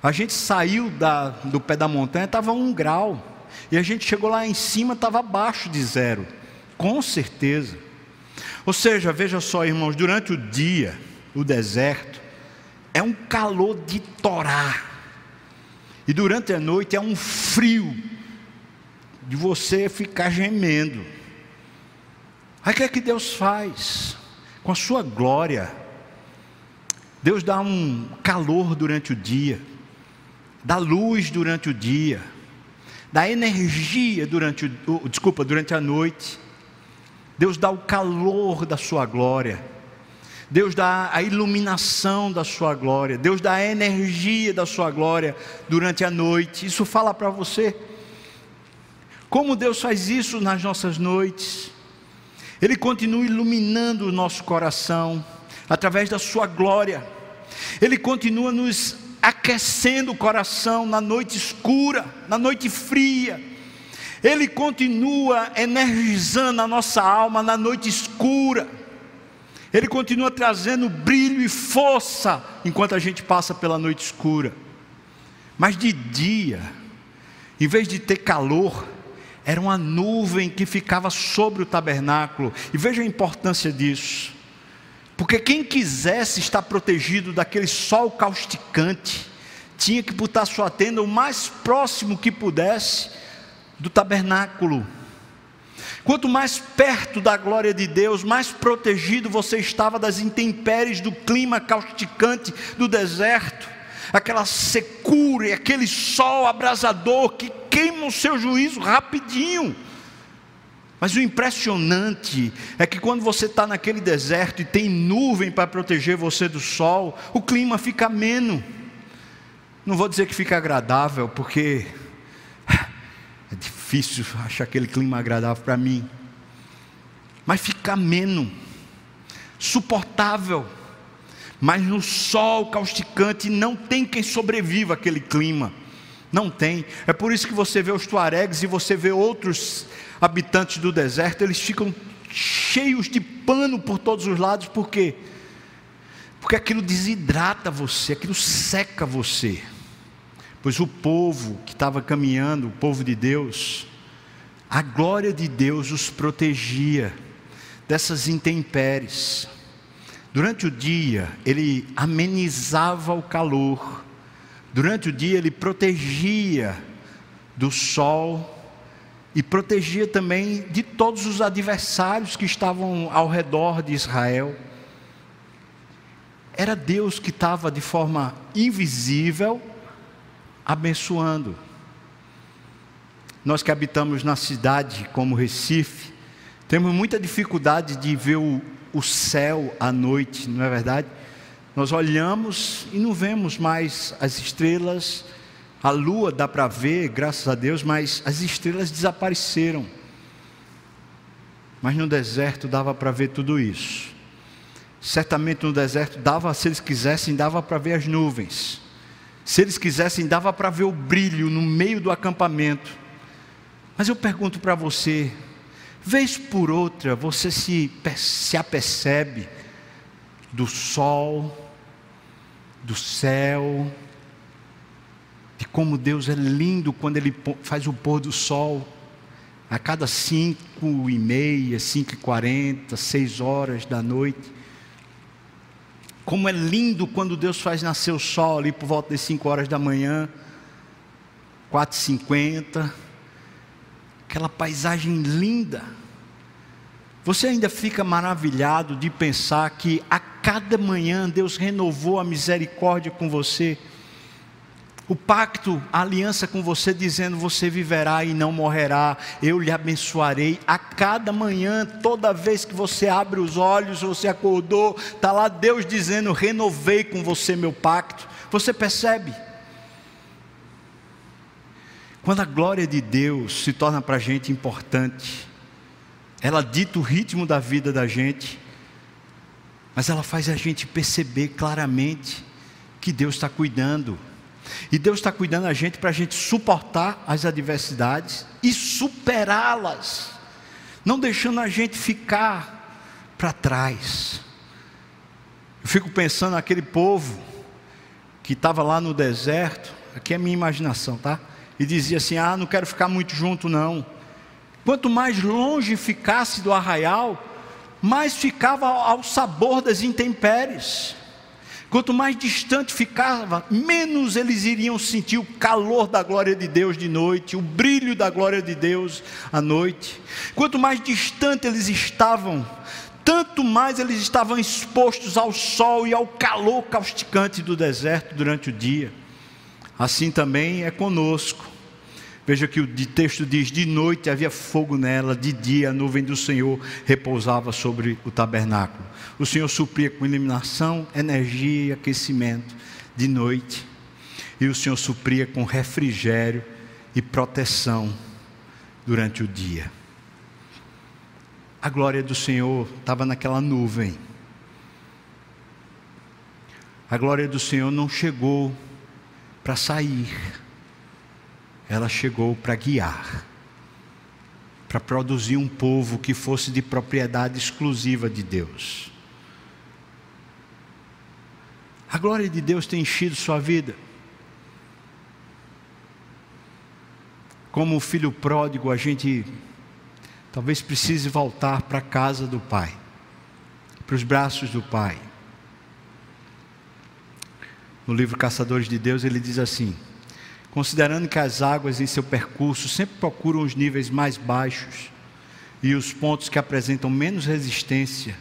a gente saiu da, do pé da montanha, estava um grau. E a gente chegou lá em cima, estava abaixo de zero. Com certeza. Ou seja, veja só, irmãos, durante o dia, o deserto, é um calor de torar. E durante a noite é um frio de você ficar gemendo. Aí o que é que Deus faz? Com a sua glória, Deus dá um calor durante o dia, dá luz durante o dia, dá energia durante o, desculpa, durante a noite. Deus dá o calor da sua glória. Deus dá a iluminação da sua glória. Deus dá a energia da sua glória durante a noite. Isso fala para você. Como Deus faz isso nas nossas noites? Ele continua iluminando o nosso coração através da Sua glória. Ele continua nos aquecendo o coração na noite escura, na noite fria. Ele continua energizando a nossa alma na noite escura. Ele continua trazendo brilho e força enquanto a gente passa pela noite escura. Mas de dia, em vez de ter calor, era uma nuvem que ficava sobre o tabernáculo. E veja a importância disso. Porque quem quisesse estar protegido daquele sol causticante, tinha que botar sua tenda o mais próximo que pudesse do tabernáculo. Quanto mais perto da glória de Deus, mais protegido você estava das intempéries do clima causticante do deserto, aquela secura e aquele sol abrasador que queima o seu juízo rapidinho. Mas o impressionante é que quando você está naquele deserto e tem nuvem para proteger você do sol, o clima fica ameno. Não vou dizer que fica agradável, porque é difícil achar aquele clima agradável para mim. Mas fica ameno, suportável. Mas no sol causticante não tem quem sobreviva aquele clima. Não tem. É por isso que você vê os tuaregs e você vê outros habitantes do deserto, eles ficam cheios de pano por todos os lados, por quê? Porque aquilo desidrata você, aquilo seca você. Pois o povo que estava caminhando, o povo de Deus, a glória de Deus os protegia dessas intempéries. Durante o dia, ele amenizava o calor. Durante o dia, ele protegia do sol e protegia também de todos os adversários que estavam ao redor de Israel. Era Deus que estava de forma invisível abençoando. Nós que habitamos na cidade como Recife, temos muita dificuldade de ver o, o céu à noite, não é verdade? Nós olhamos e não vemos mais as estrelas, a lua dá para ver, graças a Deus, mas as estrelas desapareceram. Mas no deserto dava para ver tudo isso. Certamente no deserto dava, se eles quisessem, dava para ver as nuvens. Se eles quisessem, dava para ver o brilho no meio do acampamento. Mas eu pergunto para você, vez por outra, você se, se apercebe do sol, do céu, de como Deus é lindo quando Ele faz o pôr do sol a cada cinco e meia, cinco e quarenta, seis horas da noite. Como é lindo quando Deus faz nascer o sol ali por volta das cinco horas da manhã, quatro e cinquenta, aquela paisagem linda. Você ainda fica maravilhado de pensar que a cada manhã Deus renovou a misericórdia com você o pacto, a aliança com você, dizendo: Você viverá e não morrerá, eu lhe abençoarei. A cada manhã, toda vez que você abre os olhos, você acordou, está lá Deus dizendo: Renovei com você meu pacto. Você percebe? Quando a glória de Deus se torna para a gente importante, ela dita o ritmo da vida da gente, mas ela faz a gente perceber claramente que Deus está cuidando e Deus está cuidando da gente para a gente suportar as adversidades e superá-las, não deixando a gente ficar para trás. Eu fico pensando naquele povo que estava lá no deserto, aqui é a minha imaginação, tá? E dizia assim: Ah, não quero ficar muito junto, não. Quanto mais longe ficasse do arraial, mais ficava ao sabor das intempéries. Quanto mais distante ficava, menos eles iriam sentir o calor da glória de Deus de noite, o brilho da glória de Deus à noite. Quanto mais distante eles estavam, tanto mais eles estavam expostos ao sol e ao calor causticante do deserto durante o dia. Assim também é conosco. Veja que o texto diz: de noite havia fogo nela, de dia a nuvem do Senhor repousava sobre o tabernáculo. O Senhor supria com iluminação, energia e aquecimento de noite, e o Senhor supria com refrigério e proteção durante o dia. A glória do Senhor estava naquela nuvem. A glória do Senhor não chegou para sair ela chegou para guiar, para produzir um povo que fosse de propriedade exclusiva de Deus. A glória de Deus tem enchido sua vida. Como o filho pródigo, a gente talvez precise voltar para a casa do Pai, para os braços do Pai. No livro Caçadores de Deus, ele diz assim: considerando que as águas em seu percurso sempre procuram os níveis mais baixos e os pontos que apresentam menos resistência,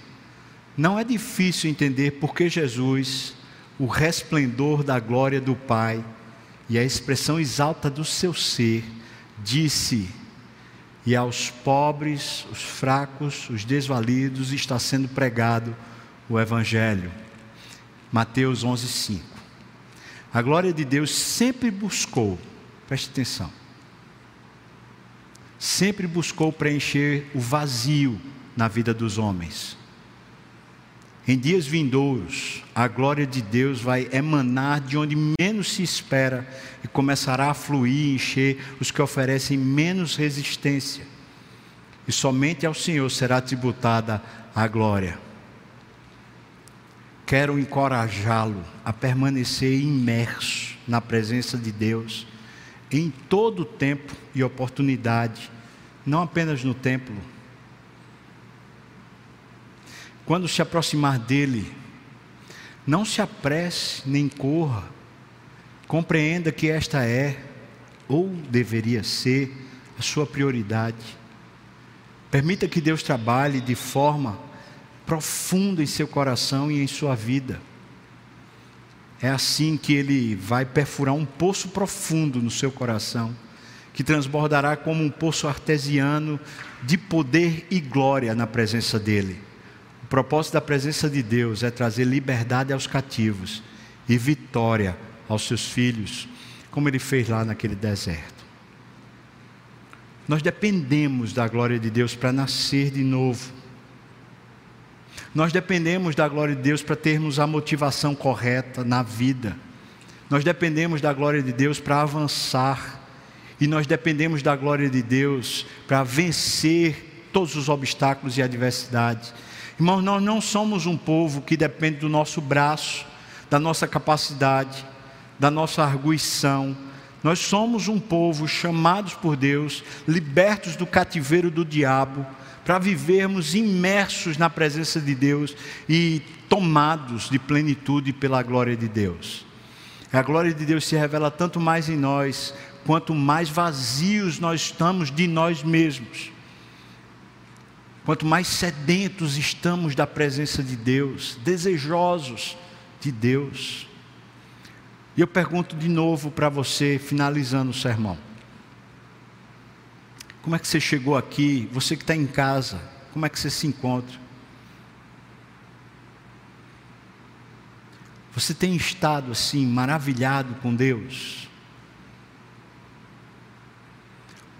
não é difícil entender porque Jesus, o resplendor da glória do Pai e a expressão exalta do seu ser, disse: E aos pobres, os fracos, os desvalidos está sendo pregado o Evangelho. Mateus 11, 5. A glória de Deus sempre buscou, preste atenção, sempre buscou preencher o vazio na vida dos homens. Em dias vindouros, a glória de Deus vai emanar de onde menos se espera e começará a fluir e encher os que oferecem menos resistência. E somente ao Senhor será tributada a glória. Quero encorajá-lo a permanecer imerso na presença de Deus em todo tempo e oportunidade, não apenas no templo quando se aproximar dele, não se apresse nem corra, compreenda que esta é, ou deveria ser, a sua prioridade. Permita que Deus trabalhe de forma profunda em seu coração e em sua vida. É assim que ele vai perfurar um poço profundo no seu coração, que transbordará como um poço artesiano de poder e glória na presença dele. O propósito da presença de Deus é trazer liberdade aos cativos e vitória aos seus filhos, como ele fez lá naquele deserto. Nós dependemos da glória de Deus para nascer de novo. Nós dependemos da glória de Deus para termos a motivação correta na vida. Nós dependemos da glória de Deus para avançar. E nós dependemos da glória de Deus para vencer todos os obstáculos e adversidades. Irmãos, nós não somos um povo que depende do nosso braço, da nossa capacidade, da nossa arguição. Nós somos um povo chamados por Deus, libertos do cativeiro do diabo, para vivermos imersos na presença de Deus e tomados de plenitude pela glória de Deus. A glória de Deus se revela tanto mais em nós, quanto mais vazios nós estamos de nós mesmos. Quanto mais sedentos estamos da presença de Deus, desejosos de Deus. E eu pergunto de novo para você, finalizando o sermão: como é que você chegou aqui? Você que está em casa, como é que você se encontra? Você tem estado assim, maravilhado com Deus?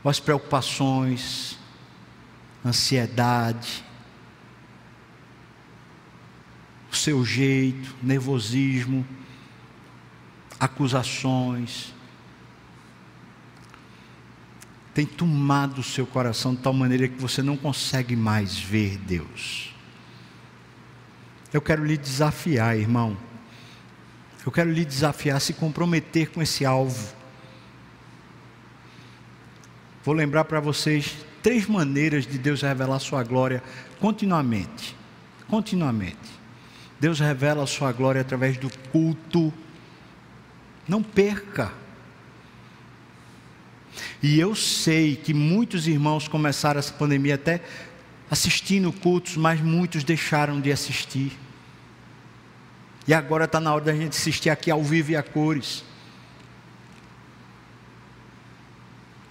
Ou as preocupações, ansiedade, o seu jeito, nervosismo, acusações, tem tomado o seu coração de tal maneira que você não consegue mais ver Deus. Eu quero lhe desafiar, irmão. Eu quero lhe desafiar a se comprometer com esse alvo. Vou lembrar para vocês três maneiras de Deus revelar sua glória continuamente. Continuamente. Deus revela a sua glória através do culto. Não perca. E eu sei que muitos irmãos começaram essa pandemia até assistindo cultos, mas muitos deixaram de assistir. E agora está na hora da gente assistir aqui ao vivo e a cores.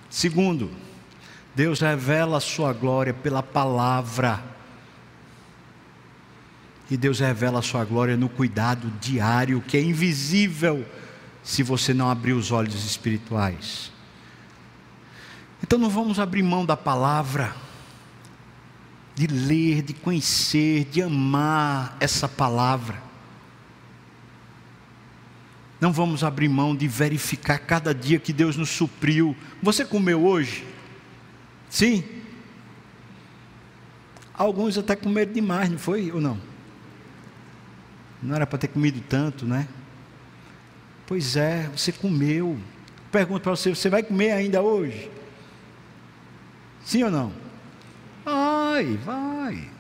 Segundo, Deus revela a sua glória pela palavra. E Deus revela a sua glória no cuidado diário, que é invisível se você não abrir os olhos espirituais. Então não vamos abrir mão da palavra, de ler, de conhecer, de amar essa palavra. Não vamos abrir mão de verificar cada dia que Deus nos supriu. Você comeu hoje? Sim. Alguns até comeram demais, não foi ou não? Não era para ter comido tanto, né? Pois é, você comeu. Pergunto para você: você vai comer ainda hoje? Sim ou não? Vai, vai.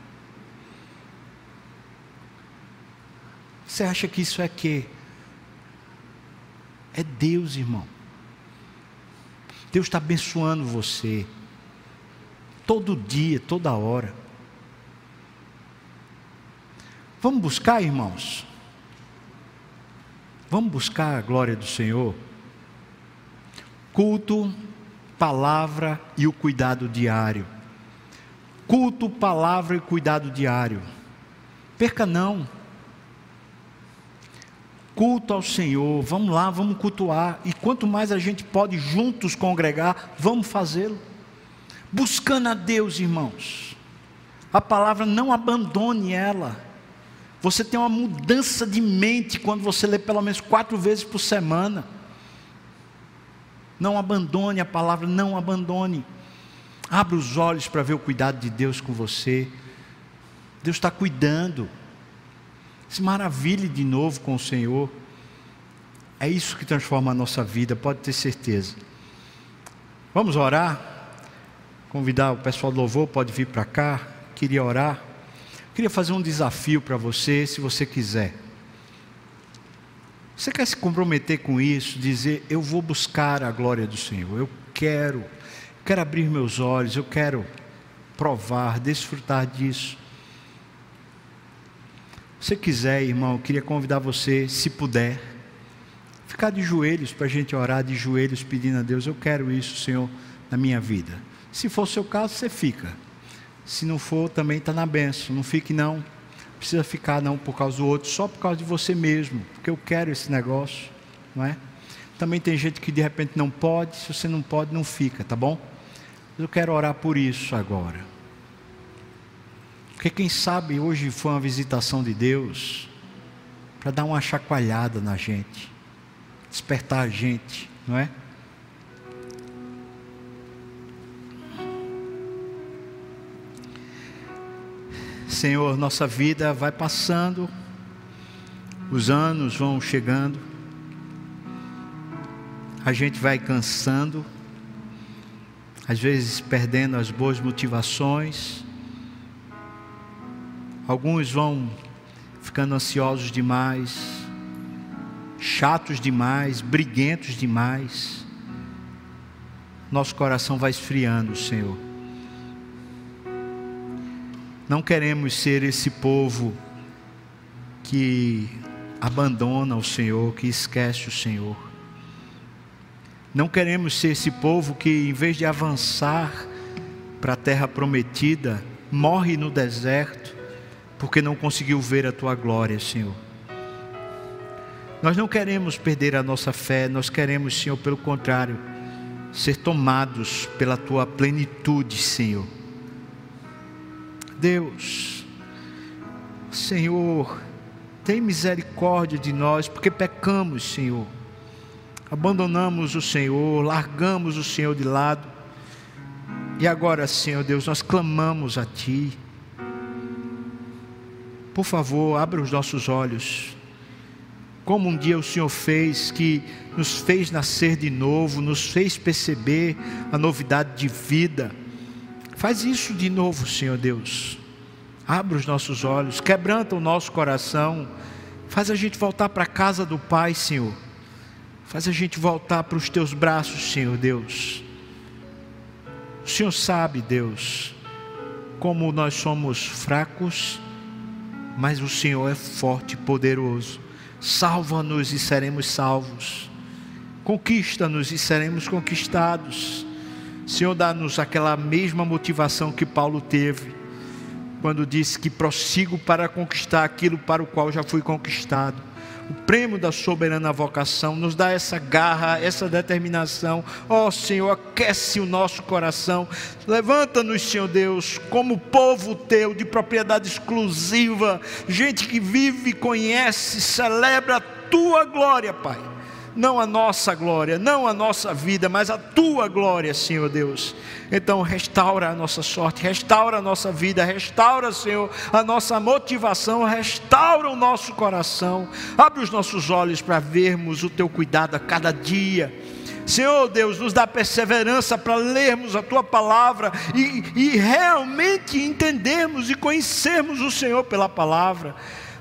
Você acha que isso é quê? É Deus, irmão. Deus está abençoando você. todo dia, toda hora. Vamos buscar, irmãos? Vamos buscar a glória do Senhor? Culto, palavra e o cuidado diário. Culto, palavra e cuidado diário. Perca não. Culto ao Senhor, vamos lá, vamos cultuar. E quanto mais a gente pode juntos congregar, vamos fazê-lo. Buscando a Deus, irmãos. A palavra não abandone ela. Você tem uma mudança de mente quando você lê pelo menos quatro vezes por semana. Não abandone a palavra, não abandone. Abra os olhos para ver o cuidado de Deus com você. Deus está cuidando. Se maravilhe de novo com o Senhor. É isso que transforma a nossa vida, pode ter certeza. Vamos orar? Convidar o pessoal do louvor, pode vir para cá. Queria orar. Queria fazer um desafio para você, se você quiser. Você quer se comprometer com isso, dizer: Eu vou buscar a glória do Senhor, eu quero, quero abrir meus olhos, eu quero provar, desfrutar disso. Se quiser, irmão, eu queria convidar você, se puder, ficar de joelhos para a gente orar de joelhos pedindo a Deus: Eu quero isso, Senhor, na minha vida. Se for seu caso, você fica. Se não for, também está na benção. Não fique não. Precisa ficar não por causa do outro, só por causa de você mesmo. Porque eu quero esse negócio, não é? Também tem gente que de repente não pode. Se você não pode, não fica, tá bom? Eu quero orar por isso agora. Porque quem sabe hoje foi uma visitação de Deus para dar uma chacoalhada na gente, despertar a gente, não é? Senhor, nossa vida vai passando, os anos vão chegando, a gente vai cansando, às vezes perdendo as boas motivações, alguns vão ficando ansiosos demais, chatos demais, briguentos demais, nosso coração vai esfriando, Senhor. Não queremos ser esse povo que abandona o Senhor, que esquece o Senhor. Não queremos ser esse povo que, em vez de avançar para a terra prometida, morre no deserto, porque não conseguiu ver a tua glória, Senhor. Nós não queremos perder a nossa fé, nós queremos, Senhor, pelo contrário, ser tomados pela tua plenitude, Senhor Deus, Senhor, tem misericórdia de nós, porque pecamos, Senhor. Abandonamos o Senhor, largamos o Senhor de lado. E agora, Senhor Deus, nós clamamos a Ti. Por favor, abra os nossos olhos. Como um dia o Senhor fez, que nos fez nascer de novo, nos fez perceber a novidade de vida Faz isso de novo, Senhor Deus. Abre os nossos olhos, quebranta o nosso coração. Faz a gente voltar para a casa do Pai, Senhor. Faz a gente voltar para os teus braços, Senhor Deus. O Senhor sabe, Deus, como nós somos fracos, mas o Senhor é forte e poderoso. Salva-nos e seremos salvos. Conquista-nos e seremos conquistados. Senhor, dá-nos aquela mesma motivação que Paulo teve, quando disse que prossigo para conquistar aquilo para o qual já fui conquistado. O prêmio da soberana vocação nos dá essa garra, essa determinação. Ó oh, Senhor, aquece o nosso coração. Levanta-nos, Senhor Deus, como povo teu de propriedade exclusiva, gente que vive, conhece, celebra a tua glória, Pai não a nossa glória, não a nossa vida, mas a tua glória, Senhor Deus. Então, restaura a nossa sorte, restaura a nossa vida, restaura, Senhor, a nossa motivação, restaura o nosso coração, abre os nossos olhos para vermos o teu cuidado a cada dia. Senhor Deus, nos dá perseverança para lermos a tua palavra e, e realmente entendermos e conhecermos o Senhor pela palavra.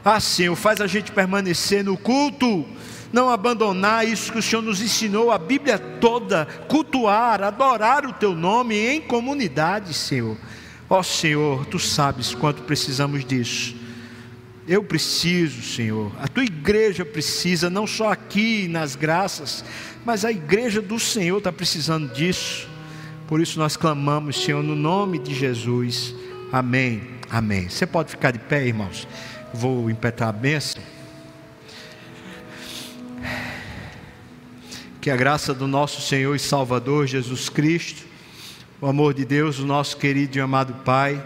Ah, Senhor, faz a gente permanecer no culto, não abandonar isso que o Senhor nos ensinou, a Bíblia toda, cultuar, adorar o Teu nome em comunidade, Senhor. Ó oh, Senhor, Tu sabes quanto precisamos disso. Eu preciso, Senhor. A tua igreja precisa, não só aqui nas graças, mas a igreja do Senhor está precisando disso. Por isso nós clamamos, Senhor, no nome de Jesus. Amém. Amém. Você pode ficar de pé, irmãos. Vou impetrar a bênção. Que a graça do nosso Senhor e Salvador Jesus Cristo, o amor de Deus, o nosso querido e amado Pai,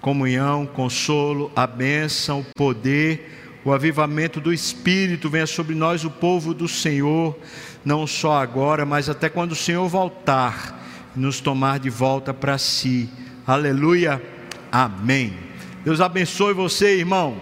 comunhão, consolo, a bênção, o poder, o avivamento do Espírito venha sobre nós, o povo do Senhor, não só agora, mas até quando o Senhor voltar e nos tomar de volta para si. Aleluia. Amém. Deus abençoe você, irmão.